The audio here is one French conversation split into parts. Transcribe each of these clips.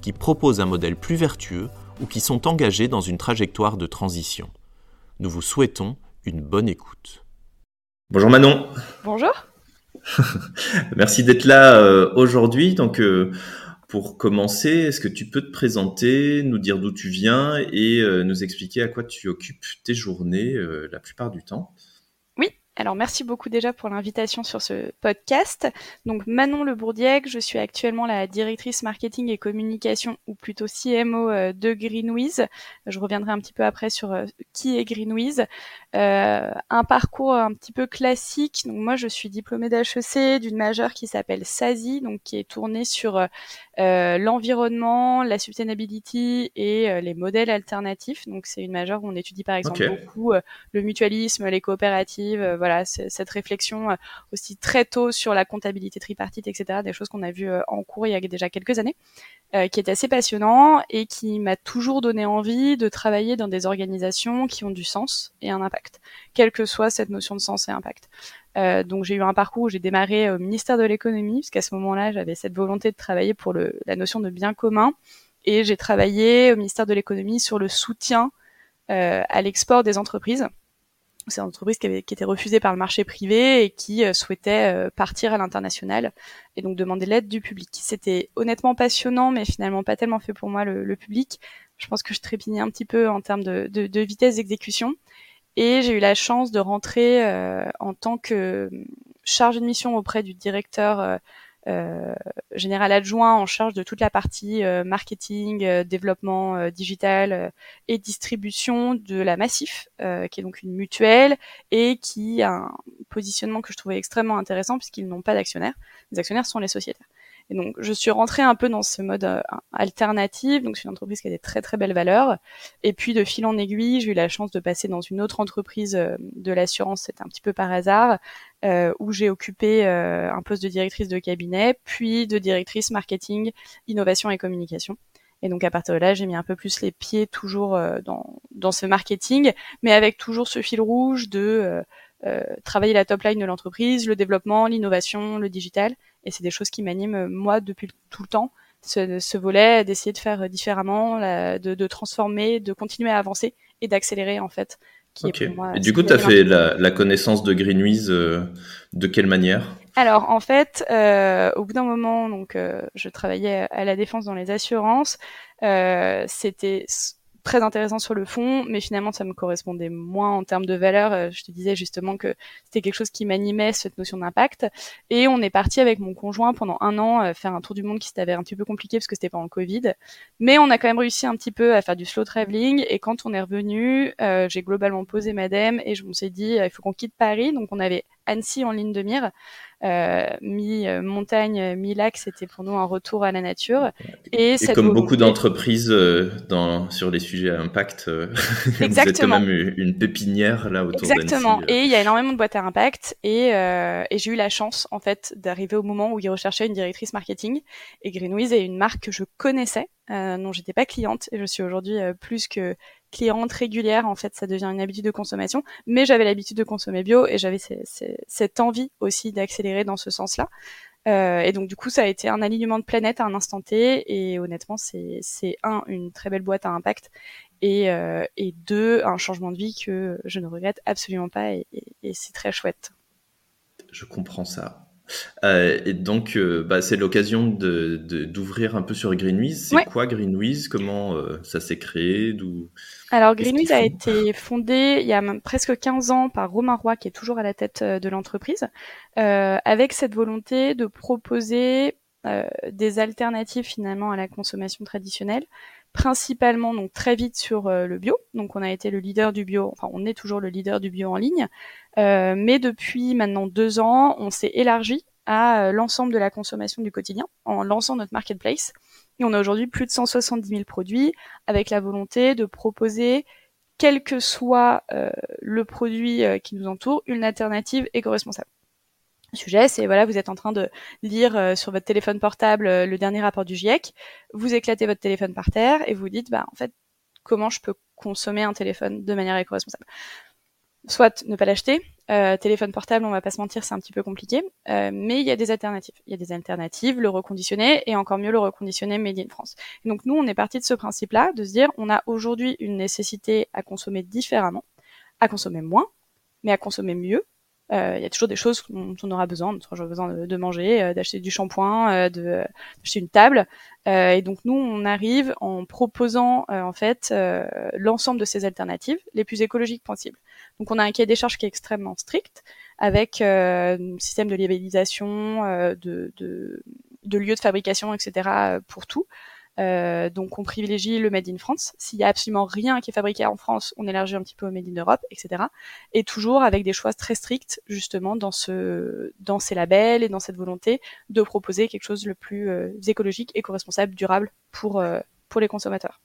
qui proposent un modèle plus vertueux ou qui sont engagés dans une trajectoire de transition. Nous vous souhaitons une bonne écoute. Bonjour Manon. Bonjour. Merci d'être là euh, aujourd'hui. Donc, euh, pour commencer, est-ce que tu peux te présenter, nous dire d'où tu viens et euh, nous expliquer à quoi tu occupes tes journées la plupart du temps? Alors merci beaucoup déjà pour l'invitation sur ce podcast. Donc Manon Le Bourdiec, je suis actuellement la directrice marketing et communication ou plutôt CMO euh, de Greenwiz. Je reviendrai un petit peu après sur euh, qui est Greenwiz. Euh, un parcours un petit peu classique. Donc moi je suis diplômée d'HEC d'une majeure qui s'appelle SASI, donc qui est tournée sur l'environnement, la sustainability et les modèles alternatifs. Donc c'est une majeure où on étudie par exemple beaucoup le mutualisme, les coopératives, voilà cette réflexion euh, aussi très tôt sur la comptabilité tripartite, etc. Des choses qu'on a vues euh, en cours il y a déjà quelques années, euh, qui est assez passionnant et qui m'a toujours donné envie de travailler dans des organisations qui ont du sens et un impact, quelle que soit cette notion de sens et impact. donc j'ai eu un parcours où j'ai démarré au ministère de l'économie, puisqu'à ce moment-là j'avais cette volonté de travailler pour la notion de bien commun, et j'ai travaillé au ministère de l'économie sur le soutien à l'export des entreprises c'est une entreprise qui, avait, qui était refusée par le marché privé et qui euh, souhaitait euh, partir à l'international et donc demander l'aide du public. C'était honnêtement passionnant, mais finalement pas tellement fait pour moi le, public. Je pense que je trépignais un petit peu en termes de, de, de vitesse d'exécution. Et j'ai eu la chance de rentrer euh, en tant que chargée de mission auprès du directeur euh, général adjoint en charge de toute la partie euh, marketing, euh, développement digital et distribution de la Massif, qui est donc une mutuelle et qui a un positionnement que je trouvais extrêmement intéressant puisqu'ils n'ont pas d'actionnaires. Les actionnaires sont les sociétaires. Et donc, je suis rentrée un peu dans ce mode euh, alternatif. Donc, c'est une entreprise qui a des très très belles valeurs. Et puis, de fil en aiguille, j'ai eu la chance de passer dans une autre entreprise euh, de l'assurance. C'était un petit peu par hasard, euh, où j'ai occupé euh, un poste de directrice de cabinet, puis de directrice marketing, innovation et communication. Et donc à partir de là, j'ai mis un peu plus les pieds toujours dans, dans ce marketing, mais avec toujours ce fil rouge de euh, travailler la top line de l'entreprise, le développement, l'innovation, le digital. Et c'est des choses qui m'animent euh, moi depuis tout le temps. Ce, ce volet, d'essayer de faire différemment, de, de, transformer, de continuer à avancer et d'accélérer en fait. Qui est pour moi, et du coup, tu as fait la, la, connaissance de Greenwiz euh, de quelle manière? Alors en fait, euh, au bout d'un moment, donc euh, je travaillais à la défense dans les assurances. Euh, C'était très intéressant sur le fond, mais finalement ça me correspondait moins en termes de valeur. Euh, je te disais justement que c'était quelque chose qui m'animait cette notion d'impact. Et on est parti avec mon conjoint pendant un an euh, faire un tour du monde qui s'était un petit peu compliqué parce que c'était pendant le Covid, mais on a quand même réussi un petit peu à faire du slow traveling. Et quand on est revenu, euh, j'ai globalement posé madame et je me suis dit il faut qu'on quitte Paris. Donc on avait Annecy en ligne de mire. Euh, mi-montagne, mi-lac, c'était pour nous un retour à la nature. Et, comme beaucoup d'entreprises euh, dans sur les sujets à impact, euh, vous êtes quand même une pépinière là autour Exactement. Et il y a énormément de boîtes à impact et, et j'ai eu la chance en fait d'arriver au moment où ils recherchaient une directrice marketing. Et Greenwiz est une marque que je connaissais, euh, non, j'étais pas cliente et je suis aujourd'hui plus que cliente régulière, en fait, ça devient une habitude de consommation. Mais j'avais l'habitude de consommer bio et j'avais cette envie aussi d'accélérer dans ce sens-là. Euh, et donc du coup, ça a été un alignement de planète à un instant T. Et honnêtement, c'est un une très belle boîte à impact et, euh, et deux un changement de vie que je ne regrette absolument pas et, et c'est très chouette. Je comprends ça. Euh, et donc, euh, bah, c'est l'occasion de, d'ouvrir un peu sur Greenwiz. C'est quoi Greenwiz? Comment euh, ça s'est créé? D'où Alors, Greenwiz a été fondé il y a presque 15 ans par Romain Roy, qui est toujours à la tête de l'entreprise, avec cette volonté de proposer des alternatives finalement à la consommation traditionnelle principalement donc très vite sur le bio. Donc on a été le leader du bio, enfin on est toujours le leader du bio en ligne, euh, mais depuis maintenant deux ans, on s'est élargi à euh, l'ensemble de la consommation du quotidien en lançant notre marketplace Et on a aujourd'hui plus de 170 000 produits avec la volonté de proposer, quel que soit euh, le produit euh, qui nous entoure, une alternative éco-responsable. Le sujet, c'est voilà, vous êtes en train de lire euh, sur votre téléphone portable le dernier rapport du GIEC, vous éclatez votre téléphone par terre et vous dites, bah en fait, comment je peux consommer un téléphone de manière éco-responsable? Soit ne pas l'acheter. Euh, téléphone portable, on va pas se mentir, c'est un petit peu compliqué, euh, mais il y a des alternatives. Il y a des alternatives, le reconditionner et encore mieux le reconditionner made in France. donc nous, on est parti de ce principe-là, de se dire, on a aujourd'hui une nécessité à consommer différemment, à consommer moins, mais à consommer mieux, euh, il y a toujours des choses dont on aura besoin. On besoin de, manger, euh, d'acheter du shampoing, euh, d'acheter une table. et donc nous, on arrive en proposant en fait l'ensemble de ces alternatives les plus écologiques possibles. Donc on a un cahier des charges qui est extrêmement strict, avec un système de labellisation, de, de, de lieux de fabrication, etc. pour tout. Euh, donc on privilégie le Made in France. S'il y a absolument rien qui est fabriqué en France, on élargit un petit peu au Made in Europe, etc. Et toujours avec des choix très stricts justement dans ce, dans ces labels et dans cette volonté de proposer quelque chose le plus euh, écologique, éco-responsable, durable euh, pour les consommateurs.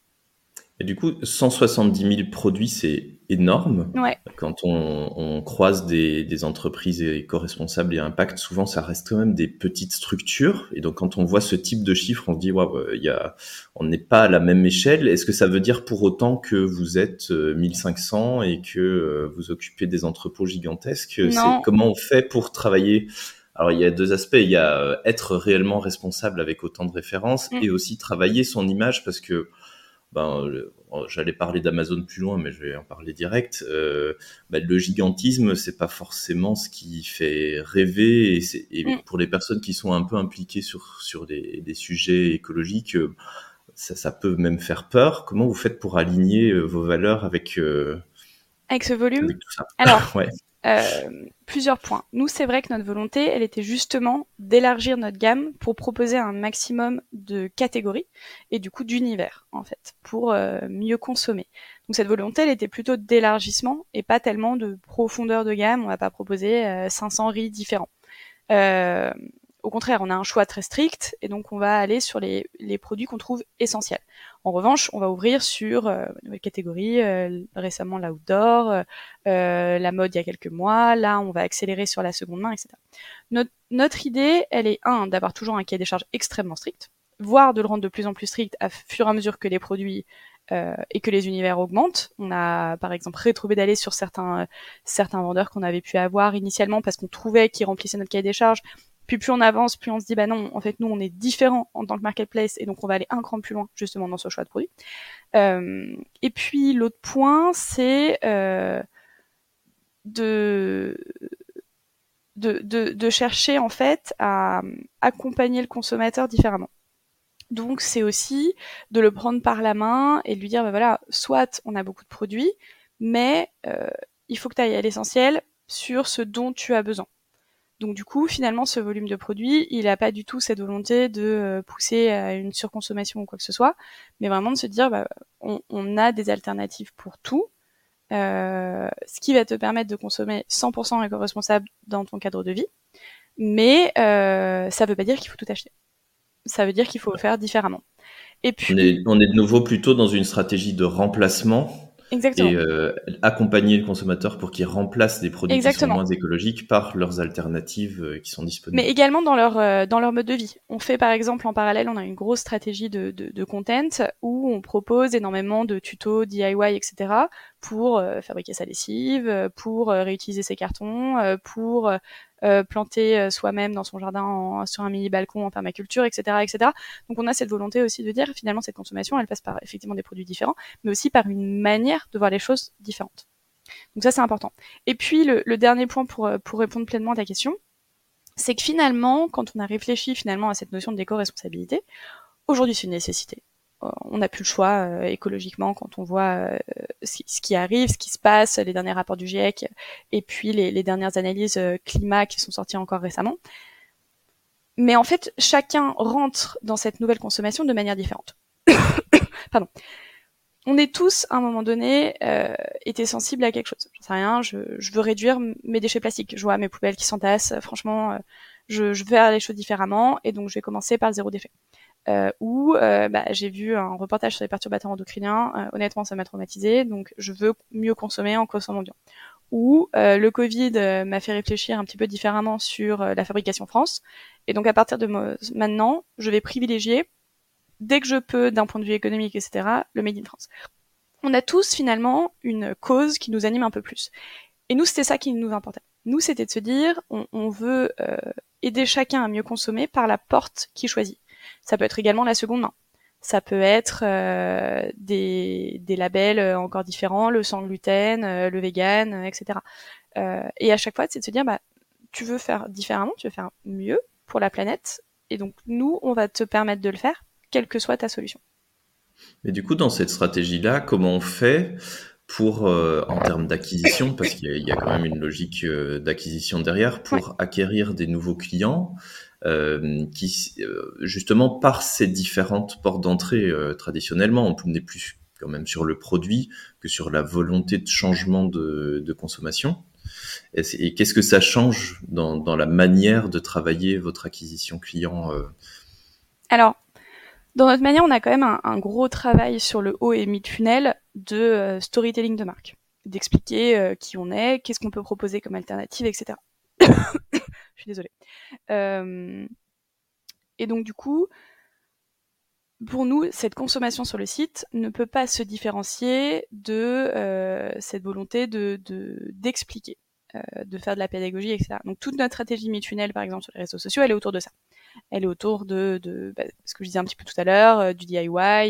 Et du coup, 170 000 produits, c'est énorme. Ouais. Quand on, on croise des, des, entreprises éco-responsables et impact, souvent ça reste quand même des petites structures. Et donc quand on voit ce type de chiffres, on se dit, waouh, il y a, on n'est pas à la même échelle. Est-ce que ça veut dire pour autant que vous êtes 1500 euh, et que euh, vous occupez des entrepôts gigantesques? Non. Comment on fait pour travailler? Alors il y a deux aspects, il y a euh, être réellement responsable avec autant de références mm. et aussi travailler son image parce que ben, j'allais parler d'Amazon plus loin, mais je vais en parler direct. Euh, ben, le gigantisme, c'est pas forcément ce qui fait rêver, et, et mm. pour les personnes qui sont un peu impliquées sur sur des, des sujets écologiques, euh, ça, ça, peut même faire peur. Comment vous faites pour aligner euh, vos valeurs avec euh, avec ce volume? avec tout ça? Alors, ouais. Euh, plusieurs points. Nous, c'est vrai que notre volonté, elle était justement d'élargir notre gamme pour proposer un maximum de catégories et du coup d'univers, en fait, pour euh, mieux consommer. Donc cette volonté, elle était plutôt d'élargissement et pas tellement de profondeur de gamme. On va pas proposer euh, 500 riz différents. Euh, au contraire, on a un choix très strict et donc on va aller sur les produits qu'on trouve essentiels. En revanche, on va ouvrir sur euh, une nouvelle catégorie, euh, récemment l'outdoor, euh, euh, la mode il y a quelques mois, là on va accélérer sur la seconde main, etc. Notre, idée, elle est, un, d'avoir toujours un cahier des charges extrêmement strict, voire de le rendre de plus en plus strict à fur et à mesure que les produits euh, et que les univers augmentent. On a par exemple retrouvé d'aller sur certains certains vendeurs qu'on avait pu avoir initialement parce qu'on trouvait qu'ils remplissaient notre cahier des charges puis plus on avance, plus on se dit bah non, en fait nous on est différent en tant que marketplace et donc on va aller un cran plus loin justement dans ce choix de produit. Euh, et puis l'autre point c'est euh, de, de, de, de chercher en fait à accompagner le consommateur différemment. Donc c'est aussi de le prendre par la main et de lui dire bah voilà, soit on a beaucoup de produits, mais euh, il faut que tu ailles à l'essentiel sur ce dont tu as besoin. Donc du coup, finalement, ce volume de produits, il n'a pas du tout cette volonté de euh, pousser à une surconsommation ou quoi que ce soit, mais vraiment de se dire, bah, on, a des alternatives pour tout, euh, ce qui va te permettre de consommer 100% éco-responsable dans ton cadre de vie, mais euh, ça ne veut pas dire qu'il faut tout acheter. Ça veut dire qu'il faut le faire différemment. Et puis, on est, on est de nouveau plutôt dans une stratégie de remplacement Exactement. Et euh, accompagner le consommateur pour qu'il remplace des produits qui sont moins écologiques par leurs alternatives euh, qui sont disponibles. Mais également dans leur euh, dans leur mode de vie. On fait par exemple en parallèle, on a une grosse stratégie de, de, de content où on propose énormément de tutos DIY, etc. pour euh, fabriquer sa lessive, pour réutiliser ses cartons, pour planter euh, soi-même dans son jardin sur un mini balcon en permaculture, etc., etc. Donc on a cette volonté aussi de dire finalement cette consommation, elle passe par effectivement des produits différents, mais aussi par une manière de voir les choses différentes. Donc ça c'est important. Et puis le, dernier point pour, euh, pour répondre pleinement à ta question, c'est que finalement, quand on a réfléchi finalement à cette notion de déco-responsabilité, aujourd'hui c'est une nécessité on n'a plus le choix euh, écologiquement quand on voit euh, ce, qui arrive, ce qui se passe, les derniers rapports du GIEC et puis les, dernières analyses euh, climat qui sont sorties encore récemment. Mais en fait, chacun rentre dans cette nouvelle consommation de manière différente. Pardon. On est tous, à un moment donné, été sensibles à quelque chose. J'en sais rien, je, veux réduire mes déchets plastiques. Je vois mes poubelles qui s'entassent. Franchement, je, je veux faire les choses différemment et donc je vais commencer par le zéro déchet. Où bah, j'ai vu un reportage sur les perturbateurs endocriniens. honnêtement, ça m'a traumatisé, donc je veux mieux consommer en consommant bien. Ou le Covid m'a fait réfléchir un petit peu différemment sur la fabrication France. Et donc à partir de maintenant, je vais privilégier dès que je peux, d'un point de vue économique, etc., le Made in France. On a tous finalement une cause qui nous anime un peu plus. Et nous, c'était ça qui nous importait. Nous, c'était de se dire, on, veut euh, aider chacun à mieux consommer par la porte qu'il choisit. Ça peut être également la seconde main. Ça peut être euh, des, des, labels euh, encore différents, le sans gluten, le vegan, etc. et à chaque fois, c'est de se dire, bah, tu veux faire différemment, tu veux faire mieux pour la planète. Et donc, nous, on va te permettre de le faire quelle que soit ta solution. Mais du coup, dans cette stratégie-là, comment on fait pour, euh, en termes d'acquisition, parce qu'il y, a quand même une logique euh, d'acquisition derrière, pour acquérir des nouveaux clients euh, qui, justement, par ces différentes portes d'entrée, traditionnellement, on n'est plus quand même sur le produit que sur la volonté de changement de, consommation. Et, qu'est-ce que ça change dans, la manière de travailler votre acquisition client Alors, dans notre manière, on a quand même un, gros travail sur le haut et mid-funnel de euh, storytelling de marque, d'expliquer euh, qui on est, qu'est-ce qu'on peut proposer comme alternative, etc. Je suis désolée. Euh, et donc du coup, pour nous, cette consommation sur le site ne peut pas se différencier de cette volonté de d'expliquer, de, faire de la pédagogie, etc. Donc toute notre stratégie mid-funnel, par exemple sur les réseaux sociaux, elle est autour de ça elle est autour de, bah, ce que je disais un petit peu tout à l'heure, euh, du DIY,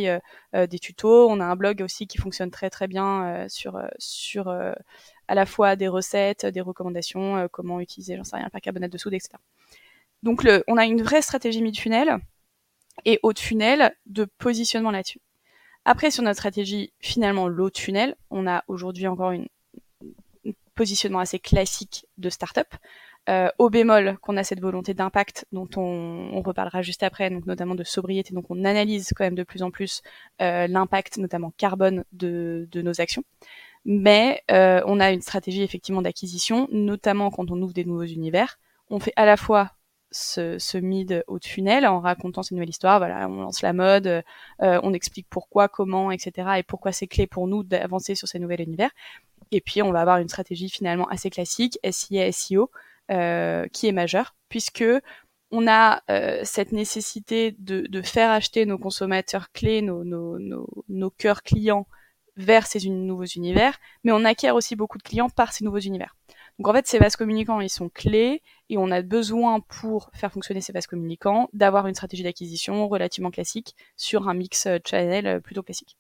euh, euh, des tutos. On a un blog aussi qui fonctionne très très bien sur sur à la fois des recettes, des recommandations, comment utiliser, j'en sais rien, percarbonate de soude, etc. Donc on a une vraie stratégie mid-funnel et haut funnel de positionnement là-dessus. Après, sur notre stratégie finalement low de funnel, on a aujourd'hui encore un positionnement assez classique de start-up euh, au bémol qu'on a cette volonté d'impact dont on, reparlera juste après, notamment de sobriété. Donc on analyse quand même de plus en plus euh, l'impact, notamment carbone, de nos actions. Mais euh, on a une stratégie effectivement d'acquisition, notamment quand on ouvre des nouveaux univers. On fait à la fois ce, ce mid au funnel en racontant cette nouvelle histoire. Voilà, on lance la mode, euh, on explique pourquoi, comment, etc. et pourquoi c'est clé pour nous d'avancer sur ces nouveaux univers. Et puis on va avoir une stratégie finalement assez classique, SIA, SEO, euh, qui est majeur, puisque on a euh, cette nécessité de, de, faire acheter nos consommateurs clés, nos, nos, nos, nos cœurs clients vers ces nouveaux univers, mais on acquiert aussi beaucoup de clients par ces nouveaux univers. Donc en fait, ces vases communicants, ils sont clés et on a besoin pour faire fonctionner ces vases communicants d'avoir une stratégie d'acquisition relativement classique sur un mix euh, channel plutôt classique.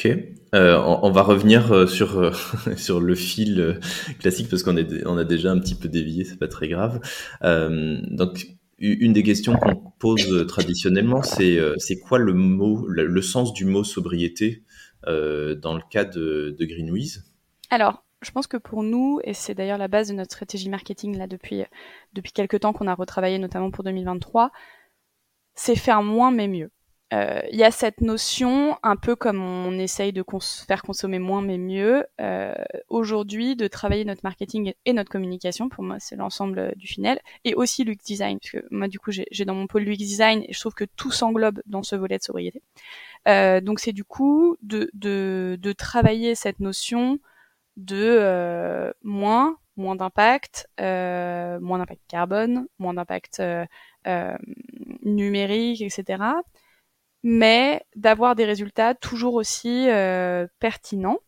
Ok, euh, on, va revenir euh, sur euh, sur le fil classique parce qu'on est on a déjà un petit peu dévié, c'est pas très grave. donc une des questions qu'on pose traditionnellement, c'est c'est quoi le mot, le, sens du mot sobriété? Dans le cas de, de Greenwiz Alors, je pense que pour nous, et c'est d'ailleurs la base de notre stratégie marketing là depuis depuis quelques temps qu'on a retravaillé notamment pour 2023, c'est faire moins mais mieux il euh, y a cette notion, un peu comme on essaye de faire consommer moins mais mieux, euh, aujourd'hui de travailler notre marketing et notre communication, pour moi c'est l'ensemble du funnel, et aussi l'UX design, parce que moi du coup j'ai dans mon pôle l'UX design et je trouve que tout s'englobe dans ce volet de sobriété. Euh, donc c'est du coup de, travailler cette notion de euh, moins, moins d'impact, euh, moins d'impact carbone, moins d'impact numérique, etc mais d'avoir des résultats toujours aussi pertinents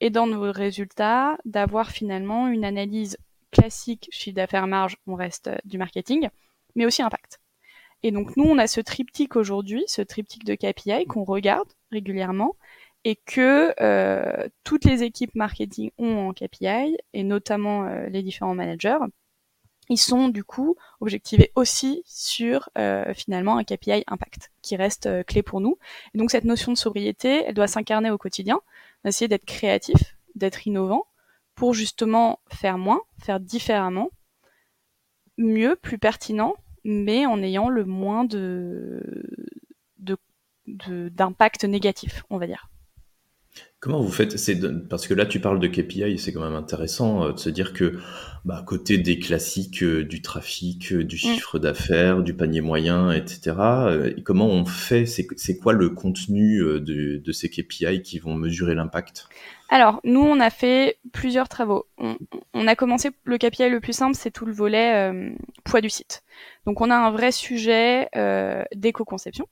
et dans nos résultats d'avoir finalement une analyse classique chiffre d'affaires marge, on reste du marketing, mais aussi impact. Et donc nous, on a ce triptyque aujourd'hui, ce triptyque de KPI qu'on regarde régulièrement et que euh, toutes les équipes marketing ont en KPI et notamment euh, les différents managers ils sont du coup objectivés aussi sur euh, finalement un KPI impact qui reste euh, clé pour nous. Et donc cette notion de sobriété, elle doit s'incarner au quotidien, essayer d'être créatif, d'être innovant pour justement faire moins, faire différemment, mieux, plus pertinent, mais en ayant le moins d'impact négatif, on va dire. Comment vous faites Parce que là, tu parles de KPI, c'est quand même intéressant euh, de se dire que, bah, à côté des classiques euh, du trafic, euh, du mm. chiffre d'affaires, du panier moyen, etc., comment on fait C'est quoi le contenu de, ces KPI qui vont mesurer l'impact? Alors, nous, on a fait plusieurs travaux. On, a commencé, le KPI le plus simple, c'est tout le volet poids du site. Donc, on a un vrai sujet d'éco-conception.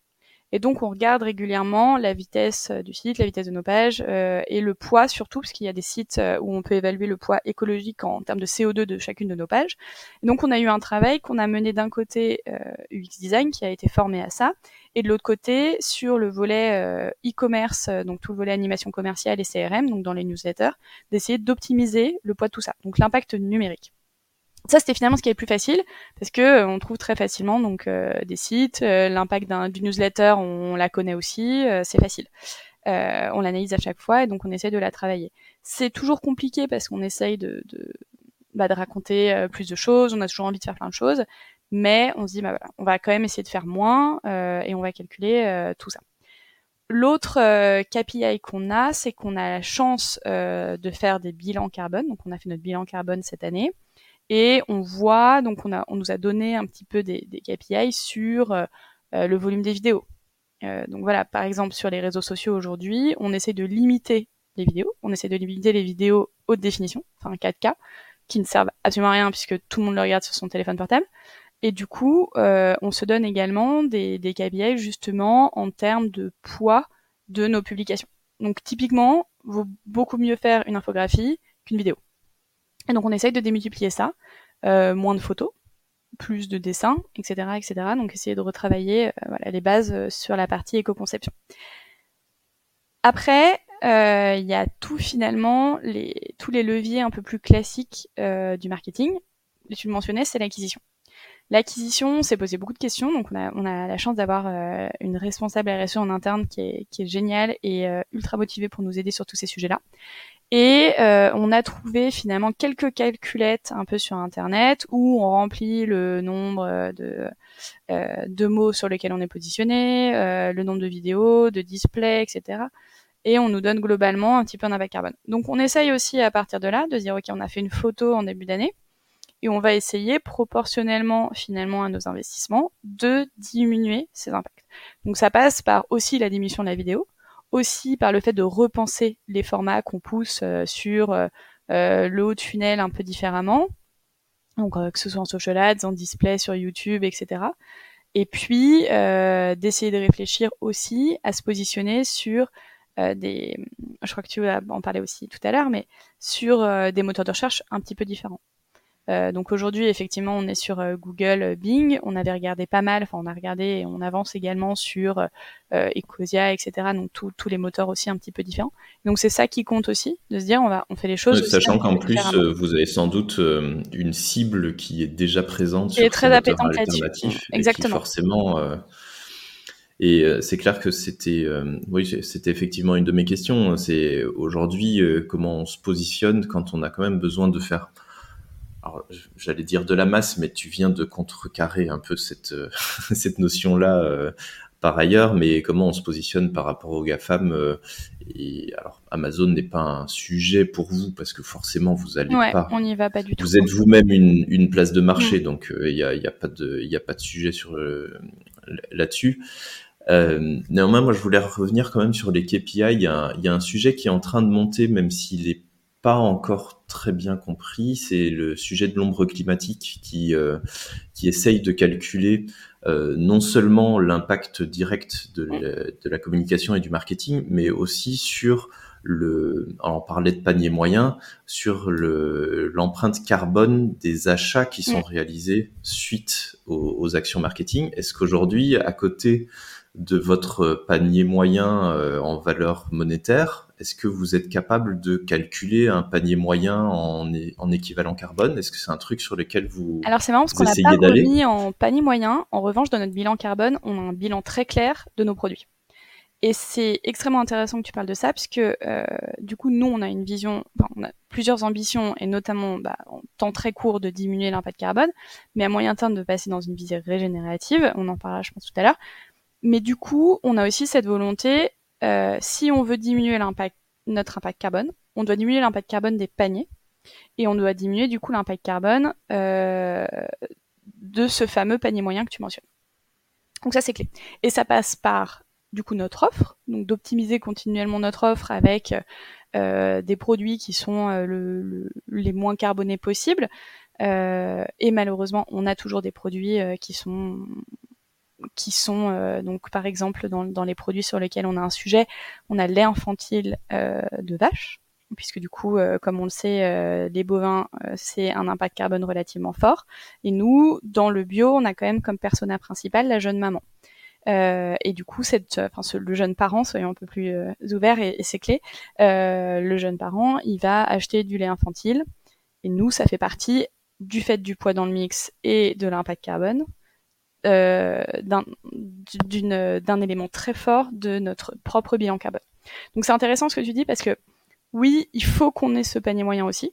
Et donc, on regarde régulièrement la vitesse euh, du site, la vitesse de nos pages euh, et le poids surtout, parce qu'il y a des sites euh, où on peut évaluer le poids écologique en termes de CO2 de chacune de nos pages. Donc, on a eu un travail qu'on a mené d'un côté UX Design, qui a été formé à ça, et de l'autre côté sur le volet e-commerce, donc tout le volet animation commerciale et CRM, donc dans les newsletters, d'essayer d'optimiser le poids de tout ça, donc l'impact numérique. Ça, c'était finalement ce qui est le plus facile parce que euh, on trouve très facilement donc euh, des sites, euh, l'impact d'un du newsletter, on, la connaît aussi, c'est facile. on l'analyse à chaque fois et donc on essaie de la travailler. C'est toujours compliqué parce qu'on essaye de, de, bah, de raconter plus de choses, on a toujours envie de faire plein de choses, mais on se dit bah voilà, on va quand même essayer de faire moins et on va calculer tout ça. L'autre KPI qu'on a, c'est qu'on a la chance de faire des bilans carbone. Donc on a fait notre bilan carbone cette année. Et on voit, donc on, a, on nous a donné un petit peu des, des KPI sur euh, euh, le volume des vidéos. Euh, donc voilà, par exemple sur les réseaux sociaux aujourd'hui, on essaie de limiter les vidéos, on essaie de limiter les vidéos haute définition, enfin 4K, qui ne servent absolument à rien puisque tout le monde le regarde sur son téléphone portable. Et du coup, euh, on se donne également des, des KPI justement en termes de poids de nos publications. Donc typiquement, vaut beaucoup mieux faire une infographie qu'une vidéo. Et donc on essaye de démultiplier ça, euh, moins de photos, plus de dessins, etc., etc. Donc essayer de retravailler euh, voilà, les bases euh, sur la partie éco-conception. Après, il y a tout finalement, les, tous les leviers un peu plus classiques du marketing. Tu le mentionnais, c'est l'acquisition. L'acquisition, s'est posé beaucoup de questions, donc on a, on a la chance d'avoir une responsable RSE en interne qui est, qui est géniale et ultra motivée pour nous aider sur tous ces sujets-là. Et euh, on a trouvé finalement quelques calculettes un peu sur Internet où on remplit le nombre de, euh, de mots sur lesquels on est positionné, euh, le nombre de vidéos, de displays, etc. Et on nous donne globalement un petit peu un impact carbone. Donc on essaye aussi à partir de là de dire ok on a fait une photo en début d'année et on va essayer proportionnellement finalement à nos investissements de diminuer ces impacts. Donc ça passe par aussi la diminution de la vidéo aussi par le fait de repenser les formats qu'on pousse euh, sur euh, euh, le haut de funnel un peu différemment. Donc que ce soit en social ads, en display sur YouTube, etc. Et puis d'essayer de réfléchir aussi à se positionner sur des, je crois que tu en parlais aussi tout à l'heure, mais sur des moteurs de recherche un petit peu différents. Euh, donc aujourd'hui, effectivement, on est sur euh, Google euh, Bing. On avait regardé pas mal, enfin on a regardé et on avance également sur Ecosia, etc. Donc tous les moteurs aussi un petit peu différents. Donc c'est ça qui compte aussi, de se dire on va, on fait les choses. sachant qu'en plus, vous avez sans doute une cible qui est déjà présente qui sur est très appétante là-dessus. Exactement. forcément. Et c'est clair que c'était, oui, c'était effectivement une de mes questions. C'est aujourd'hui comment on se positionne quand on a quand même besoin de faire j'allais dire de la masse, mais tu viens de contrecarrer un peu cette, euh, cette notion-là euh, par ailleurs, mais comment on se positionne par rapport aux GAFAM euh, et alors Amazon n'est pas un sujet pour vous parce que forcément vous allez pas. On n'y va pas du tout. Vous êtes vous-même une, une, place de marché, mm. donc il n'y a, y a, pas de a pas de sujet sur là-dessus. néanmoins, moi je voulais revenir quand même sur les KPI. Il y, y a un sujet qui est en train de monter, même s'il est pas encore très bien compris, c'est le sujet de l'ombre climatique qui, euh, qui essaye de calculer euh, non seulement l'impact direct de la, de la, communication et du marketing, mais aussi sur le, on parlait de panier moyen, sur le, l'empreinte carbone des achats qui sont réalisés suite aux, aux actions marketing. Est-ce qu'aujourd'hui, à côté de votre panier moyen euh, en valeur monétaire, est-ce que vous êtes capable de calculer un panier moyen en, en équivalent carbone? Est-ce que c'est un truc sur lequel vous Alors c'est marrant parce qu'on n'a pas remis en panier moyen. En revanche, dans notre bilan carbone, on a un bilan très clair de nos produits. Et c'est extrêmement intéressant que tu parles de ça, puisque euh, du coup, nous, on a une vision, enfin, on a plusieurs ambitions, et notamment bah, en temps très court de diminuer l'impact carbone, mais à moyen terme de passer dans une vision régénérative. On en parlera, je pense, tout à l'heure. Mais du coup, on a aussi cette volonté si on veut diminuer notre impact carbone, on doit diminuer l'impact carbone des paniers, et on doit diminuer du coup l'impact carbone euh, de ce fameux panier moyen que tu mentionnes. Donc ça c'est clé. Et ça passe par du coup notre offre, donc d'optimiser continuellement notre offre avec euh, des produits qui sont euh, les moins carbonés possibles. et malheureusement, on a toujours des produits qui sont qui sont donc par exemple dans, dans, les produits sur lesquels on a un sujet, on a lait infantile de vache, puisque du coup, euh, comme on le sait, euh, les bovins, euh, c'est un impact carbone relativement fort. Et nous, dans le bio, on a quand même comme persona principal la jeune maman. et du coup, cette, enfin, le jeune parent, soyons un peu plus ouverts et, et c'est clé, le jeune parent, il va acheter du lait infantile. Et nous, ça fait partie du fait du poids dans le mix et de l'impact carbone, d'un élément très fort de notre propre bilan carbone. Donc c'est intéressant ce que tu dis parce que oui, il faut qu'on ait ce panier moyen aussi.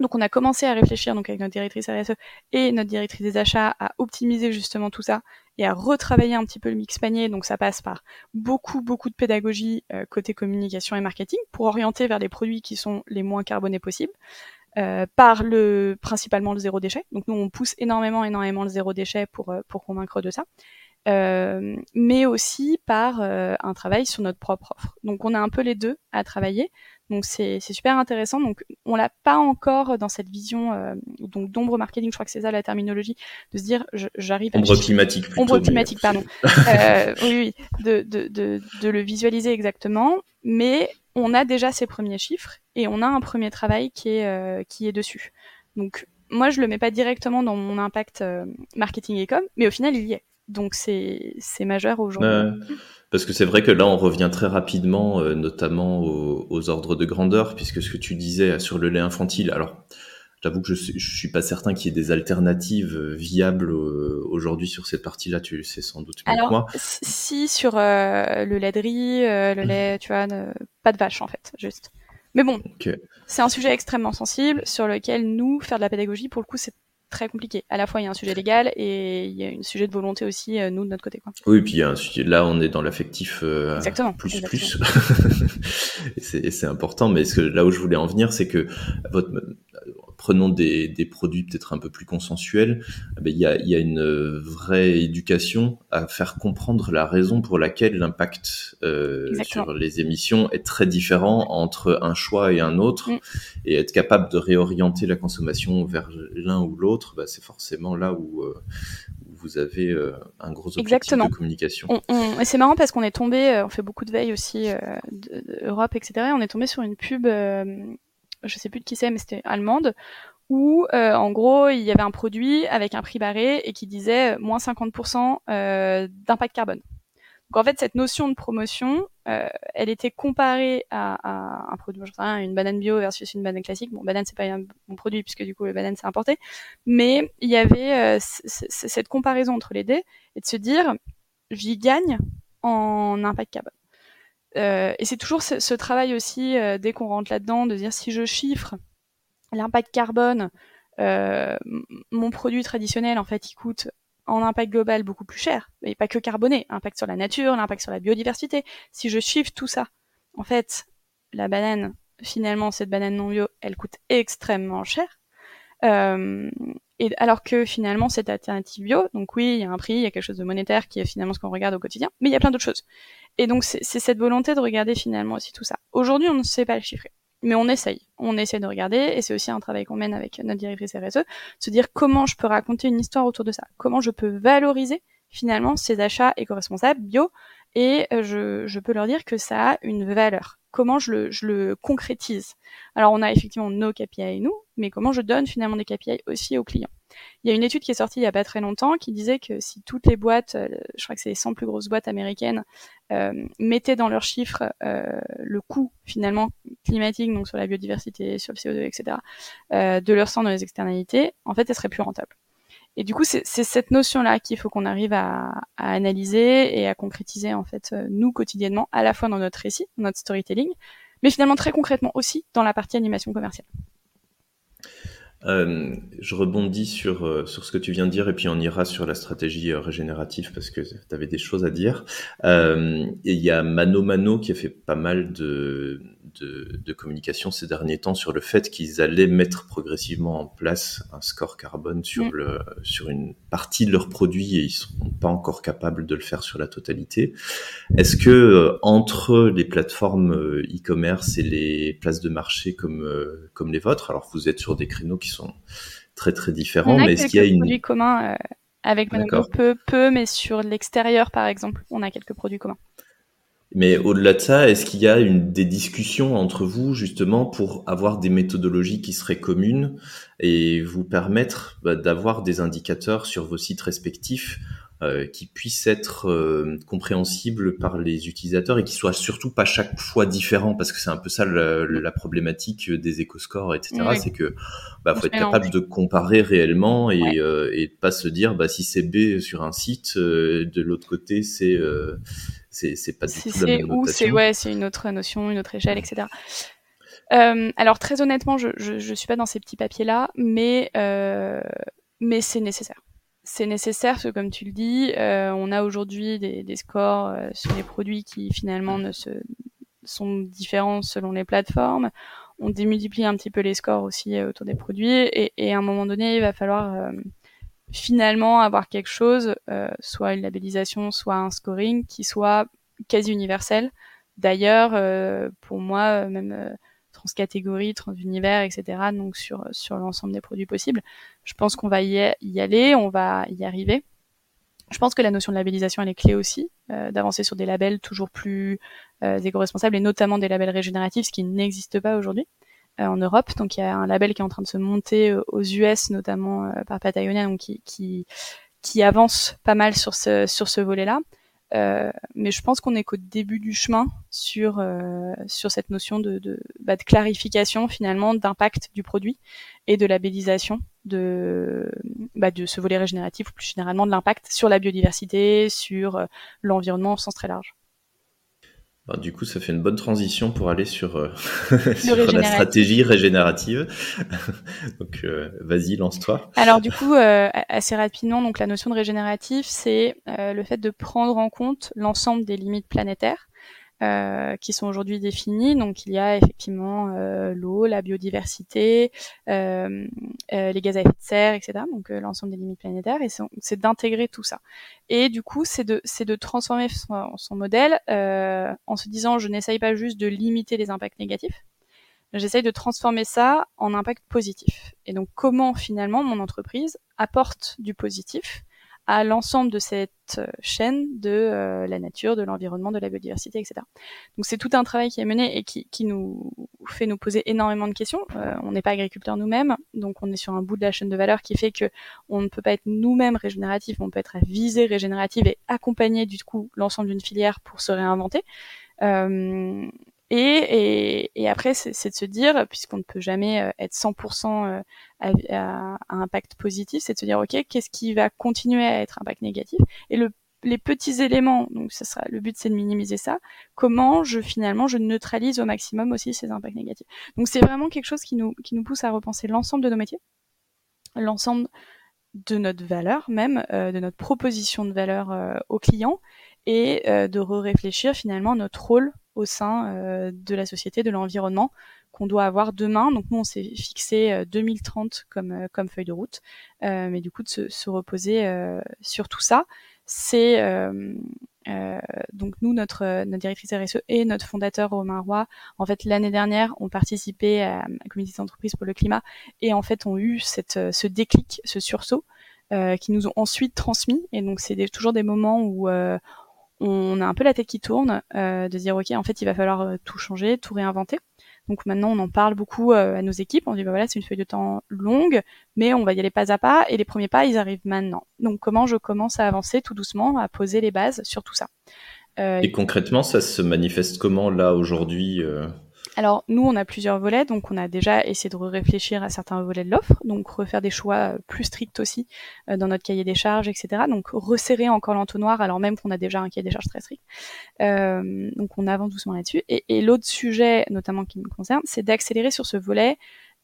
Donc on a commencé à réfléchir donc avec notre directrice RSE et notre directrice des achats à optimiser justement tout ça et à retravailler un petit peu le mix panier. Donc ça passe par beaucoup beaucoup de pédagogie euh, côté communication et marketing pour orienter vers les produits qui sont les moins carbonés possibles. Euh, par le principalement le zéro déchet. Donc nous on pousse énormément énormément le zéro déchet pour euh, pour convaincre de ça. Euh, mais aussi par euh, un travail sur notre propre offre. Donc on a un peu les deux à travailler. Donc c'est super intéressant. Donc on l'a pas encore dans cette vision euh, donc d'ombre marketing, je crois que c'est ça la terminologie, de se dire j'arrive à ombre climatique plutôt, ombre climatique pardon. euh, oui, oui de, de, de, de, le visualiser exactement. Mais on a déjà ces premiers chiffres et on a un premier travail qui est qui est dessus. Donc moi je le mets pas directement dans mon impact marketing et com, mais au final il y est. Donc c'est majeur aujourd'hui. parce que c'est vrai que là, on revient très rapidement, euh, notamment aux, ordres de grandeur, puisque ce que tu disais sur le lait infantile, alors j'avoue que je, je suis pas certain qu'il y ait des alternatives euh, viables euh, aujourd'hui sur cette partie-là. Tu le sais sans doute mieux que moi. Si sur le lait de riz, le lait, tu vois, pas de vache en fait, juste. Mais bon, c'est un sujet extrêmement sensible sur lequel nous faire de la pédagogie, pour le coup, c'est très compliqué. À la fois, il y a un sujet légal et il y a un sujet de volonté aussi, euh, nous, de notre côté. Quoi. Oui, puis il y a un sujet, là, on est dans l'affectif euh, plus plus. et c'est important, mais ce que, là où je voulais en venir, c'est que votre, prenons des, des produits peut-être un peu plus consensuels, eh ben, il y, a, y, a, une vraie éducation à faire comprendre la raison pour laquelle l'impact euh, sur les émissions est très différent entre un choix et un autre, mm. et être capable de réorienter la consommation vers l'un ou l'autre, bah, c'est forcément là où, euh, vous avez euh, un gros objectif de communication. et c'est marrant parce qu'on est tombé, on fait beaucoup de veille aussi d'Europe, etc. Et on est tombé sur une pub je sais plus de qui c'est, mais c'était allemande, où euh, en gros il y avait un produit avec un prix barré et qui disait moins 50% euh, d'impact carbone. Donc en fait cette notion de promotion, euh, elle était comparée à, à un produit, je sais une banane bio versus une banane classique. Bon, banane c'est pas un bon produit puisque du coup le banane c'est importé, mais il y avait cette comparaison entre les deux et de se dire j'y gagne en impact carbone. Euh, et c'est toujours ce, travail aussi, euh, dès qu'on rentre là-dedans, de dire si je chiffre l'impact carbone, euh, mon produit traditionnel, en fait, il coûte en impact global beaucoup plus cher, mais pas que carboné, impact sur la nature, l'impact sur la biodiversité. Si je chiffre tout ça, en fait, la banane, finalement, cette banane non bio, elle coûte extrêmement cher. Euh, et alors que finalement, cette alternative bio, donc oui, il y a un prix, il y a quelque chose de monétaire qui est finalement ce qu'on regarde au quotidien, mais il y a plein d'autres choses. Et donc, c'est cette volonté de regarder finalement aussi tout ça. Aujourd'hui, on ne sait pas le chiffrer, mais on essaye. On essaie de regarder, et c'est aussi un travail qu'on mène avec notre directrice RSE, se dire comment je peux raconter une histoire autour de ça, comment je peux valoriser finalement ces achats éco-responsables bio, et euh, je, je peux leur dire que ça a une valeur comment je le, concrétise. Alors on a effectivement nos KPI nous, mais comment je donne finalement des KPI aussi aux clients. Il y a une étude qui est sortie il y a pas très longtemps qui disait que si toutes les boîtes, euh, je crois que c'est les 100 plus grosses boîtes américaines, euh, mettaient dans leurs chiffres euh, le coût finalement climatique, donc sur la biodiversité, sur le CO2, etc., de leur sang dans les externalités, en fait, elles seraient plus rentables. Et du coup, c'est cette notion-là qu'il faut qu'on arrive à, analyser et à concrétiser en fait nous quotidiennement, à la fois dans notre récit, dans notre storytelling, mais finalement très concrètement aussi dans la partie animation commerciale. Euh, je rebondis sur, euh, sur ce que tu viens de dire et puis on ira sur la stratégie euh, régénérative parce que tu avais des choses à dire. Euh, il y a Mano Mano qui a fait pas mal de de, communication ces derniers temps sur le fait qu'ils allaient mettre progressivement en place un score carbone sur, mm. le, sur une partie de leurs produits et ils sont pas encore capables de le faire sur la totalité. Est-ce que euh, entre les plateformes euh, e-commerce et les places de marché comme, euh, comme les vôtres, alors vous êtes sur des créneaux qui sont très très différents, mais est-ce qu'il y a une... produits communs avec Monogo peu, peu, mais sur l'extérieur par exemple, on a quelques produits communs. Mais au-delà de ça, est-ce qu'il y a une, des discussions entre vous justement pour avoir des méthodologies qui seraient communes et vous permettre bah, d'avoir des indicateurs sur vos sites respectifs euh, qui puissent être euh, compréhensibles par les utilisateurs et qui soient surtout pas chaque fois différents? Parce que c'est un peu ça la, problématique des éco-scores, etc. C'est que bah, faut être capable de comparer réellement et, euh, et pas se dire bah si c'est B sur un site, euh, de l'autre côté c'est c'est pas du tout la même notation. C'est ouais, c'est une autre notion, une autre échelle, etc. Euh, alors très honnêtement, je, je, je, suis pas dans ces petits papiers là, mais euh, mais c'est nécessaire. C'est nécessaire parce que comme tu le dis, euh, on a aujourd'hui des, des, scores sur les produits qui finalement ne se sont différents selon les plateformes. On démultiplie un petit peu les scores aussi autour des produits et, et, à un moment donné, il va falloir finalement avoir quelque chose, euh, soit une labellisation, soit un scoring qui soit quasi universel. D'ailleurs, euh, pour moi, même euh, transcatégorie, transunivers, etc. Donc sur sur l'ensemble des produits possibles, je pense qu'on va y, aller, on va y arriver. Je pense que la notion de labellisation elle est clé aussi, d'avancer sur des labels toujours plus éco-responsables et notamment des labels régénératifs, ce qui n'existe pas aujourd'hui. Euh, en Europe. Donc il y a un label qui est en train de se monter euh, aux US, notamment euh, par Patagonia, donc qui, qui, qui avance pas mal sur ce, sur ce volet-là. Euh, mais je pense qu'on est qu'au début du chemin sur euh, sur cette notion de de, bah, de clarification finalement d'impact du produit et de labellisation de bah, de ce volet régénératif ou plus généralement de l'impact sur la biodiversité, sur l'environnement au sens très large. Bah, du coup, ça fait une bonne transition pour aller sur, euh, la stratégie régénérative. donc, euh, vas-y, lance-toi. Alors, du coup, euh, assez rapidement, donc la notion de régénératif, c'est le fait de prendre en compte l'ensemble des limites planétaires euh, qui sont aujourd'hui définis. Donc il y a effectivement euh, l'eau, la biodiversité, euh, les gaz à effet de serre, etc. Donc l'ensemble des limites planétaires. Et c'est d'intégrer tout ça. Et du coup, c'est de, de transformer son, son modèle en se disant je n'essaye pas juste de limiter les impacts négatifs. J'essaye de transformer ça en impact positif. Et donc comment finalement mon entreprise apporte du positif à l'ensemble de cette euh, chaîne de euh, la nature, de l'environnement, de la biodiversité, etc. Donc c'est tout un travail qui est mené et qui, nous fait nous poser énormément de questions. Euh, on n'est pas agriculteurs nous-mêmes, donc on est sur un bout de la chaîne de valeur qui fait que on ne peut pas être nous-mêmes régénératifs, on peut être à visée régénérative et accompagner du coup l'ensemble d'une filière pour se réinventer. Et, et, et, après, c'est de se dire, puisqu'on ne peut jamais euh, être 100% euh, à, à, impact positif, c'est de se dire, ok, qu'est-ce qui va continuer à être impact négatif? Et le, les petits éléments, donc ça sera le but, c'est de minimiser ça. Comment je finalement je neutralise au maximum aussi ces impacts négatifs? Donc c'est vraiment quelque chose qui nous qui nous pousse à repenser l'ensemble de nos métiers, l'ensemble de notre valeur même, euh, de notre proposition de valeur euh, aux clients et euh, de re-réfléchir finalement notre rôle au sein euh, de la société, de l'environnement qu'on doit avoir demain. Donc nous, on s'est fixé 2030 euh, comme, euh, comme feuille de route, mais du coup de se, se reposer sur tout ça, c'est donc nous, notre, notre directrice RSE et notre fondateur Romain Roy, en fait l'année dernière, ont participé à la communauté d'entreprise pour le climat et en fait ont eu cette, ce déclic, ce sursaut. Euh, qui nous ont ensuite transmis. Et donc c'est toujours des moments où euh, on a un peu la tête qui tourne, euh, de dire ok, en fait, il va falloir euh, tout changer, tout réinventer. Donc maintenant, on en parle beaucoup euh, à nos équipes. On dit bah voilà, c'est une feuille de temps longue, mais on va y aller pas à pas. Et les premiers pas, ils arrivent maintenant. Donc comment je commence à avancer tout doucement, à poser les bases sur tout ça? et concrètement, ça se manifeste comment là aujourd'hui alors nous, on a plusieurs volets, donc on a déjà essayé de réfléchir à certains volets de l'offre, donc refaire des choix euh, plus stricts aussi euh, dans notre cahier des charges, etc. Donc resserrer encore l'entonnoir alors même qu'on a déjà un cahier des charges très strict. Euh, donc on avance doucement là-dessus. Et, l'autre sujet, notamment qui me concerne, c'est d'accélérer sur ce volet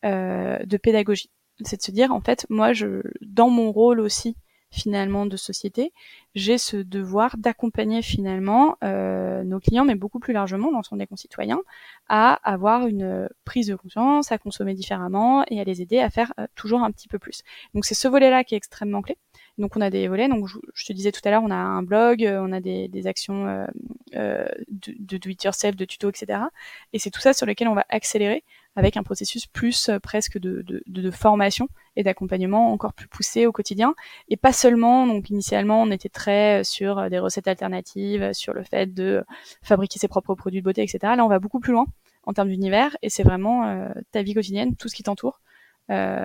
de pédagogie. C'est de se dire en fait, moi, je, dans mon rôle aussi finalement de société, j'ai ce devoir d'accompagner finalement euh, nos clients, mais beaucoup plus largement l'ensemble des concitoyens, à avoir une prise de conscience, à consommer différemment et à les aider à faire euh, toujours un petit peu plus. Donc c'est ce volet-là qui est extrêmement clé. Donc on a des volets. Donc je, te disais tout à l'heure, on a un blog, euh, on a des, actions euh, euh, de, de do de tuto, etc. Et c'est tout ça sur lequel on va accélérer avec un processus plus euh, presque de, de, de formation et d'accompagnement encore plus poussé au quotidien. Et pas seulement, donc initialement on était très sur des recettes alternatives, sur le fait de fabriquer ses propres produits de beauté, etc. Là on va beaucoup plus loin en termes d'univers et c'est vraiment ta vie quotidienne, tout ce qui t'entoure. Euh,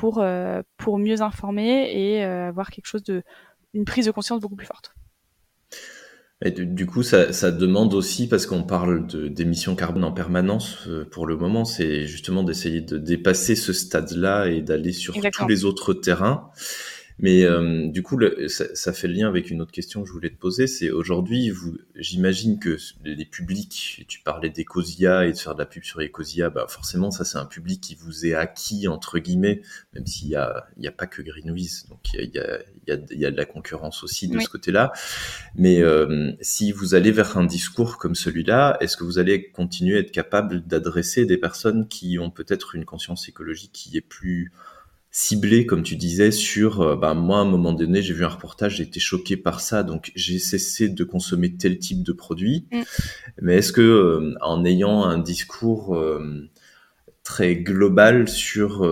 pour, euh, pour mieux informer et euh, avoir quelque chose de, une prise de conscience beaucoup plus forte. Et du, coup, ça, ça, demande aussi, parce qu'on parle d'émissions carbone en permanence euh, pour le moment, c'est justement d'essayer de dépasser ce stade-là et d'aller sur tous les autres terrains. Mais euh, du coup, le, ça, ça, fait le lien avec une autre question que je voulais te poser. C'est aujourd'hui, j'imagine que les publics, tu parlais d'Ecosia et de faire de la pub sur Ecosia, bah forcément, ça c'est un public qui vous est acquis entre guillemets, même s'il y a, il y a pas que Greenwiz, donc il y a, il y a, il y a de la concurrence aussi de ce côté-là. Mais euh, si vous allez vers un discours comme celui-là, est-ce que vous allez continuer à être capable d'adresser des personnes qui ont peut-être une conscience écologique qui est plus ciblé, comme tu disais, sur, euh, bah, moi, à un moment donné, j'ai vu un reportage, j'ai été choqué par ça, donc j'ai cessé de consommer tel type de produit. Mm. Mais est-ce que, euh, en ayant un discours euh, très global sur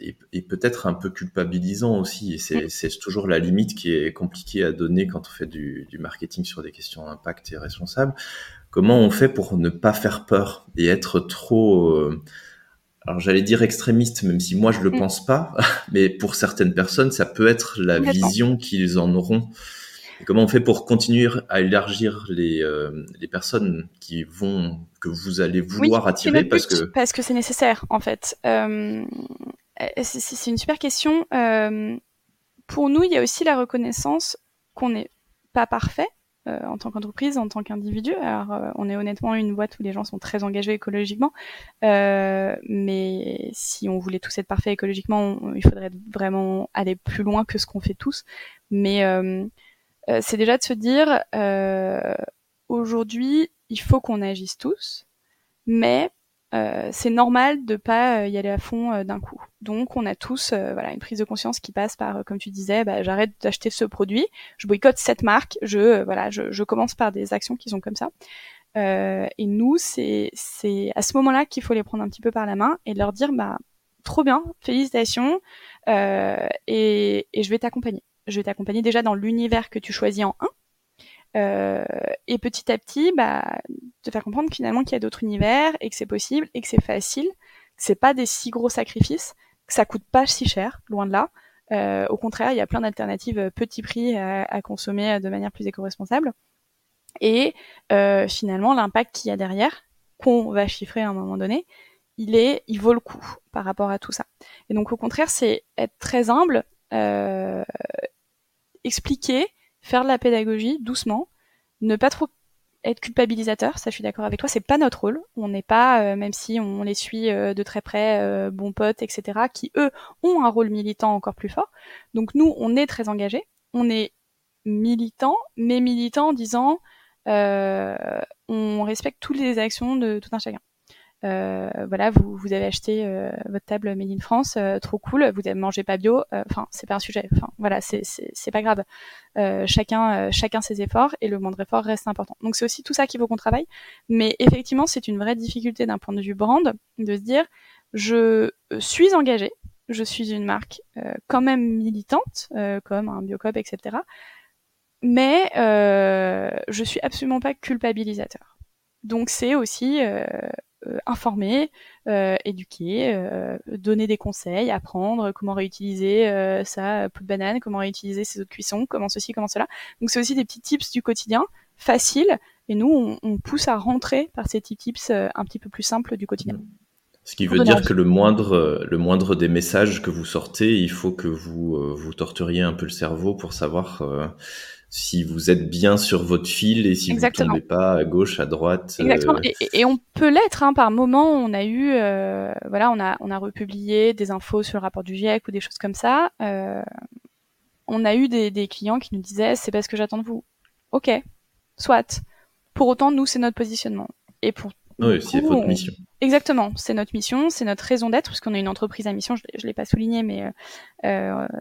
et, peut-être un peu culpabilisant aussi, et c'est, mm. c'est toujours la limite qui est compliquée à donner quand on fait du, du marketing sur des questions impact et responsable. Comment on fait pour ne pas faire peur et être trop alors j'allais dire extrémiste, même si moi je le mm. pense pas, mais pour certaines personnes, ça peut être la vision qu'ils en auront. comment on fait pour continuer à élargir les, euh, les personnes qui vont que vous allez vouloir attirer parce que parce que c'est nécessaire en fait. Euh, c'est une super question. Euh, pour nous, il y a aussi la reconnaissance qu'on n'est pas parfait euh, en tant qu'entreprise, en tant qu'individu. Alors, euh, on est honnêtement une boîte où les gens sont très engagés écologiquement, euh, mais si on voulait tous être parfaits écologiquement, il faudrait vraiment aller plus loin que ce qu'on fait tous. Mais c'est déjà de se dire, aujourd'hui, il faut qu'on agisse tous, mais euh, c'est normal de pas euh, y aller à fond euh, d'un coup. Donc on a tous voilà une prise de conscience qui passe par comme tu disais bah, j'arrête d'acheter ce produit, je boycotte cette marque, je voilà je, je, commence par des actions qui sont comme ça. et nous c'est c'est à ce moment-là qu'il faut les prendre un petit peu par la main et leur dire bah trop bien, félicitations et, et je vais t'accompagner. Je vais t'accompagner déjà dans l'univers que tu choisis en 1 euh, et petit à petit, bah, te faire comprendre finalement qu'il y a d'autres univers et que c'est possible et que c'est facile, que c'est pas des si gros sacrifices, que ça coûte pas si cher, loin de là. Euh, au contraire, il y a plein d'alternatives euh, petit prix à, à, consommer de manière plus éco-responsable. Et euh, finalement, l'impact qu'il y a derrière, qu'on va chiffrer à un moment donné, il est, il vaut le coup par rapport à tout ça. Et donc, au contraire, c'est être très humble, euh, expliquer, faire de la pédagogie doucement, ne pas trop être culpabilisateur, ça je suis d'accord avec toi, c'est pas notre rôle. On n'est pas, euh, même si on les suit euh, de très près, euh, bons potes, etc., qui eux ont un rôle militant encore plus fort. Donc nous, on est très engagés, on est militant, mais militant en disant on respecte toutes les actions de tout un chacun. Euh, voilà, vous, vous avez acheté euh, votre table Made in France, euh, trop cool. Vous avez mangé pas bio, enfin c'est pas un sujet. Enfin voilà, c'est pas grave. chacun chacun ses efforts et le moindre effort reste important. Donc c'est aussi tout ça qu'il faut qu'on travaille. Mais effectivement, c'est une vraie difficulté d'un point de vue brand de se dire je suis engagé, je suis une marque quand même militante, comme un Biocop, etc. Mais je suis absolument pas culpabilisateur. Donc c'est aussi euh, informer, euh, éduquer, euh, donner des conseils, apprendre comment réutiliser sa peau de banane, comment réutiliser ses eaux de cuisson, comment ceci, comment cela. Donc c'est aussi des petits tips du quotidien, faciles, et nous on, on pousse à rentrer par ces petits tips un petit peu plus simples du quotidien. Ce qui veut dire que le moindre, le moindre des messages que vous sortez, il faut que vous vous torturiez un peu le cerveau pour savoir si vous êtes bien sur votre fil et si vous ne tombez pas à gauche, à droite. Euh, Exactement. Et, on peut l'être. Hein, par moment, on a eu, euh, voilà, on a, on a republié des infos sur le rapport du GIEC ou des choses comme ça. Euh, on a eu des, des clients qui nous disaient c'est parce que j'attends de vous. Ok, soit. Pour autant, nous, c'est notre positionnement. Et pour oui, c'est votre mission. Exactement, c'est notre mission, c'est notre raison d'être, parce qu'on est une entreprise à mission, je ne l'ai pas souligné, mais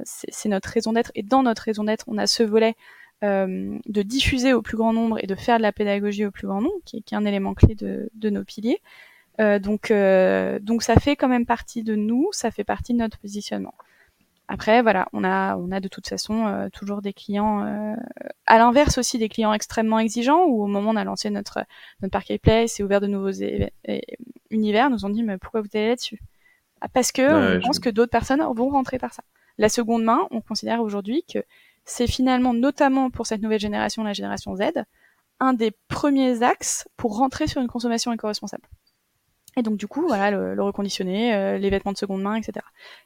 c'est notre raison d'être. Et dans notre raison d'être, on a ce volet euh, de diffuser au plus grand nombre et de faire de la pédagogie au plus grand nombre, qui, qui est un élément clé de, de nos piliers. Euh, donc, euh, donc ça fait quand même partie de nous, ça fait partie de notre positionnement. Après, voilà, on a, on a de toute façon euh, toujours des clients, euh, à l'inverse aussi des clients extrêmement exigeants, où au moment où on a lancé notre, notre marketplace et ouvert de nouveaux univers, nous ont dit, mais pourquoi vous allez là-dessus ah, Parce que on pense que d'autres personnes vont rentrer par ça. La seconde main, on considère aujourd'hui que c'est finalement, notamment pour cette nouvelle génération, la génération Z, un des premiers axes pour rentrer sur une consommation éco-responsable. Et donc du coup, voilà, le, reconditionner, euh, les vêtements de seconde main, etc.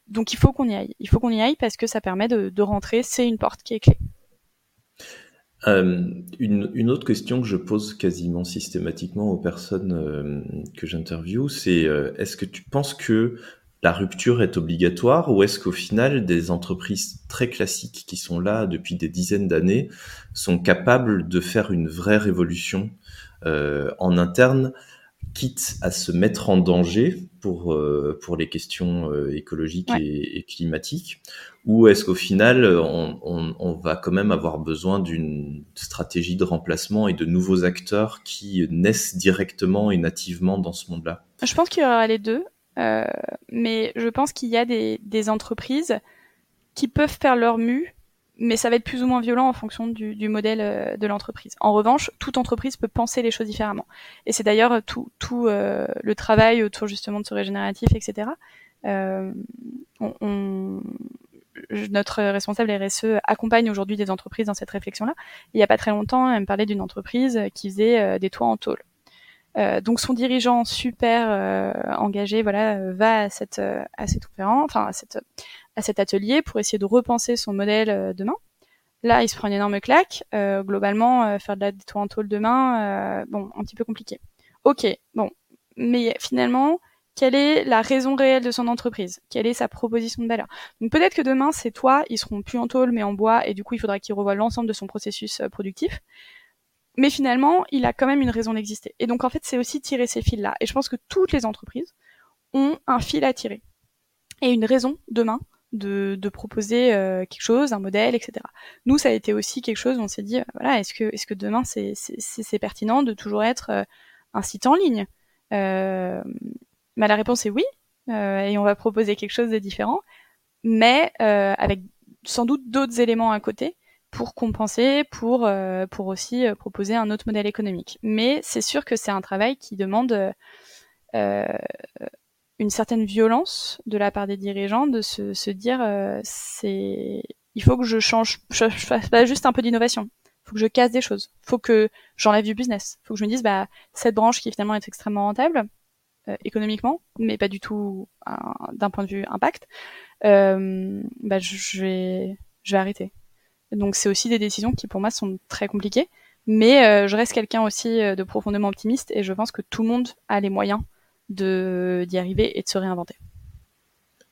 Donc il faut qu'on y aille. Il faut qu'on y aille parce que ça permet de, rentrer. C'est une porte qui est clé. Euh, une, autre question que je pose quasiment systématiquement aux personnes euh, que j'interviewe, c'est est-ce que tu penses que la rupture est obligatoire ou est-ce qu'au final des entreprises très classiques qui sont là depuis des dizaines d'années sont capables de faire une vraie révolution en interne quitte à se mettre en danger pour, euh, pour les questions euh, écologiques et, climatiques? Ou est-ce qu'au final, on, on, on, va quand même avoir besoin d'une stratégie de remplacement et de nouveaux acteurs qui naissent directement et nativement dans ce monde-là? Je pense qu'il y aura les deux, euh, mais je pense qu'il y a des, des entreprises qui peuvent faire leur mue mais ça va être plus ou moins violent en fonction du, du modèle euh, de l'entreprise. En revanche, toute entreprise peut penser les choses différemment. Et c'est d'ailleurs tout, tout euh, le travail autour justement de ce régénératif, etc. Euh, on, on, notre responsable RSE accompagne aujourd'hui des entreprises dans cette réflexion-là. Il n'y a pas très longtemps, elle me parlait d'une entreprise qui faisait euh, des toits en tôle. Euh, donc son dirigeant super euh, engagé, voilà, va à cette à cette conférence, enfin à cette à cet atelier pour essayer de repenser son modèle euh, demain. Là, il se prend une énorme claque. Euh, globalement, euh, faire de la toit en tôle demain, bon, un petit peu compliqué. Ok, bon, mais finalement, quelle est la raison réelle de son entreprise? Quelle est sa proposition de valeur? Donc peut-être que demain, ces toits, ils seront plus en tôle mais en bois, et du coup, il faudra qu'il revoie l'ensemble de son processus productif. Mais finalement, il a quand même une raison d'exister. Et donc en fait, c'est aussi tirer ces fils-là. Et je pense que toutes les entreprises ont un fil à tirer et une raison demain de, de proposer euh, quelque chose, un modèle, etc. Nous, ça a été aussi quelque chose où on s'est dit, voilà, est-ce que, est-ce que demain c'est, pertinent de toujours être euh, un site en ligne? Euh, bah, La réponse est oui, et on va proposer quelque chose de différent, mais avec sans doute d'autres éléments à côté pour compenser, pour, pour aussi proposer un autre modèle économique. Mais c'est sûr que c'est un travail qui demande une certaine violence de la part des dirigeants de se, se dire euh, c'est il faut que je change je, fasse pas juste un peu d'innovation. Faut que je casse des choses. Faut que j'enlève du business. Faut que je me dise bah cette branche qui finalement est extrêmement rentable euh, économiquement mais pas du tout d'un point de vue impact euh, bah je vais je vais arrêter donc c'est aussi des décisions qui pour moi sont très compliquées mais euh, je reste quelqu'un aussi de profondément optimiste et je pense que tout le monde a les moyens de d'y arriver et de se réinventer.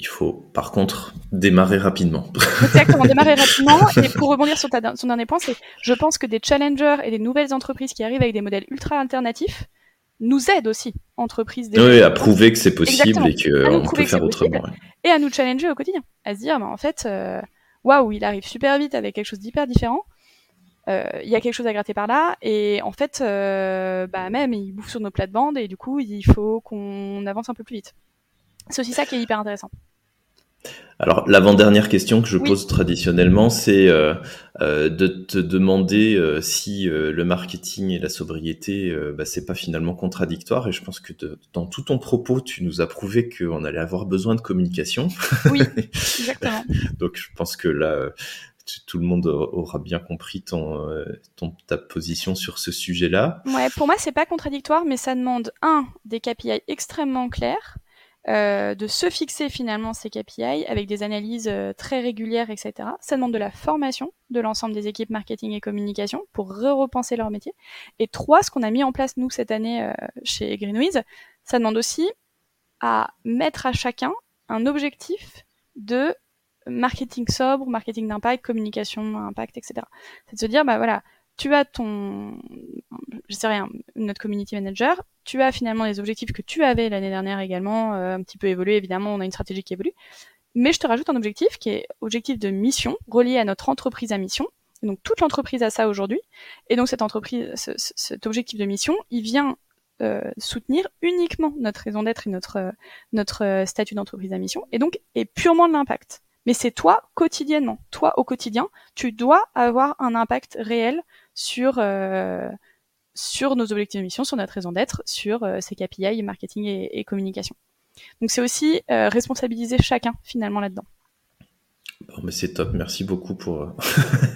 Il faut, par contre, démarrer rapidement. Exactement, démarrer rapidement. Et pour rebondir sur ta, son dernier point, c'est, je pense que des challengers et des nouvelles entreprises qui arrivent avec des modèles ultra alternatifs nous aident aussi, entreprises. Oui, à prouver que c'est possible et qu'on peut faire autrement. Et à nous challenger au quotidien, à se dire, bah, en fait, euh, waouh, il arrive super vite avec quelque chose d'hyper différent. Euh, il y a quelque chose à gratter par là et en fait euh, bah même il bouffe sur nos plates-bandes et du coup il faut qu'on avance un peu plus vite. C'est aussi ça qui est hyper intéressant. Alors l'avant-dernière question que je pose traditionnellement, c'est euh, de te demander si le marketing et la sobriété, bah, c'est pas finalement contradictoire. Et je pense que dans tout ton propos, tu nous as prouvé qu'on allait avoir besoin de communication. Oui, exactement. Donc je pense que là, tout le monde aura bien compris ton, euh, ton ta position sur ce sujet-là. Ouais, pour moi, c'est pas contradictoire, mais ça demande un des KPI extrêmement clairs, euh, de se fixer finalement ces KPI avec des analyses euh, très régulières, etc. Ça demande de la formation de l'ensemble des équipes marketing et communication pour re-repenser leur métier. Et trois, ce qu'on a mis en place nous cette année chez Greenwiz, ça demande aussi à mettre à chacun un objectif de marketing sobre, marketing d'impact, communication impact, etc. C'est de se dire, bah voilà, tu as ton, je sais rien, notre community manager, tu as finalement les objectifs que tu avais l'année dernière également, euh, un petit peu évolué, évidemment, on a une stratégie qui évolue, mais je te rajoute un objectif qui est objectif de mission, relié à notre entreprise à mission, donc toute l'entreprise a ça aujourd'hui, et donc cette entreprise, cet objectif de mission, il vient euh, soutenir uniquement notre raison d'être et notre, euh, notre statut d'entreprise à mission, et donc est purement de l'impact mais c'est toi quotidiennement. Toi au quotidien, tu dois avoir un impact réel sur euh, sur nos objectifs de mission, sur notre raison d'être, sur euh, ces KPI, marketing et, communication. Donc c'est aussi euh, responsabiliser chacun finalement là-dedans mais c'est top, merci beaucoup pour. Euh,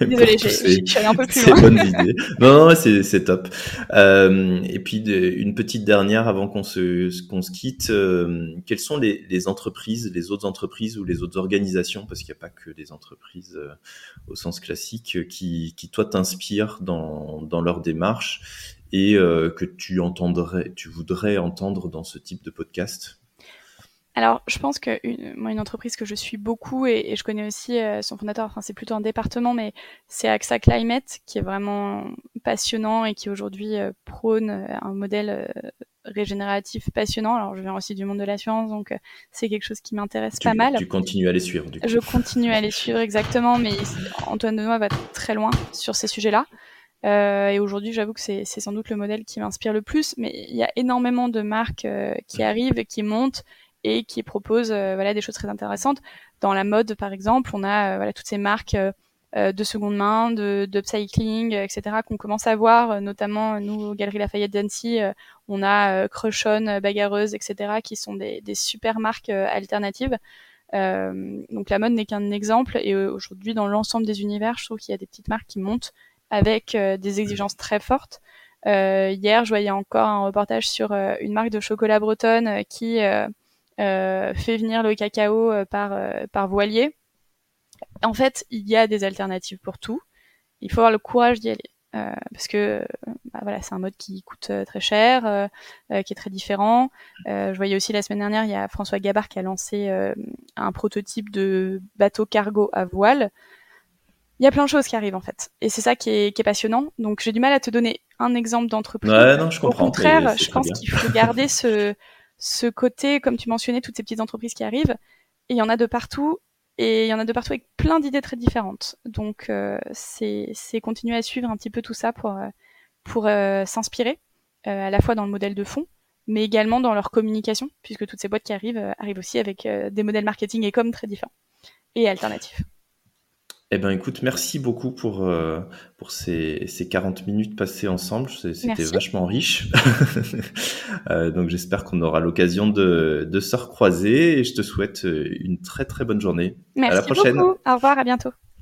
Désolé, j'ai un peu plus loin. bonnes idées. Non, non c'est top. Euh, et puis une petite dernière avant qu'on se qu'on se quitte. Euh, quelles sont les, les, entreprises, les autres entreprises ou les autres organisations, parce qu'il n'y a pas que des entreprises euh, au sens classique, qui, qui toi t'inspirent dans dans leur démarche et que tu entendrais, tu voudrais entendre dans ce type de podcast? Alors, je pense que une, moi, une entreprise que je suis beaucoup et, je connais aussi euh, son fondateur, enfin, c'est plutôt un département, mais c'est AXA Climate qui est vraiment passionnant et qui aujourd'hui euh, prône euh, un modèle régénératif passionnant. Alors, je viens aussi du monde de l'assurance, donc c'est quelque chose qui m'intéresse pas mal. Tu continues à les suivre, du coup. Je continue à les suivre, exactement, mais Antoine Denois va très loin sur ces sujets-là. Euh, et aujourd'hui, j'avoue que c'est sans doute le modèle qui m'inspire le plus, mais il y a énormément de marques qui arrivent et qui montent et qui propose euh, voilà des choses très intéressantes. Dans la mode, par exemple, on a euh, voilà toutes ces marques euh, de seconde main, de d'upcycling, etc. qu'on commence à voir, notamment nous aux Galeries Lafayette d'Annecy, on a Crushon, Bagarreuse, etc. qui sont des, super marques alternatives. Donc la mode n'est qu'un exemple et aujourd'hui dans l'ensemble des univers, je trouve qu'il y a des petites marques qui montent avec des exigences très fortes. Hier, je voyais encore un reportage sur une marque de chocolat bretonne qui fait venir le cacao euh, par, euh, par voilier. En fait, il y a des alternatives pour tout. Il faut avoir le courage d'y aller. Euh, parce que bah, voilà, c'est un mode qui coûte très cher, euh, qui est très différent. Euh, je voyais aussi la semaine dernière, il y a François Gabard qui a lancé un prototype de bateau cargo à voile. Il y a plein de choses qui arrivent en fait, et c'est ça qui est, qui est, passionnant. Donc j'ai du mal à te donner un exemple d'entreprise. Ouais, non, je comprends. Au contraire, je pense qu'il faut garder ce, ce côté, comme tu mentionnais, toutes ces petites entreprises qui arrivent, et il y en a de partout, et il y en a de partout avec plein d'idées très différentes. Donc euh, c'est continuer à suivre un petit peu tout ça pour, euh, pour euh, s'inspirer, à la fois dans le modèle de fond, mais également dans leur communication, puisque toutes ces boîtes qui arrivent arrivent aussi avec des modèles marketing et com très différents et alternatifs. Eh ben, écoute, merci beaucoup pour, euh, pour ces, ces 40 minutes passées ensemble. C'était vachement riche. euh, donc, j'espère qu'on aura l'occasion de, de se recroiser et je te souhaite euh, une très, très bonne journée. Merci à la prochaine. Beaucoup. Au revoir, à bientôt.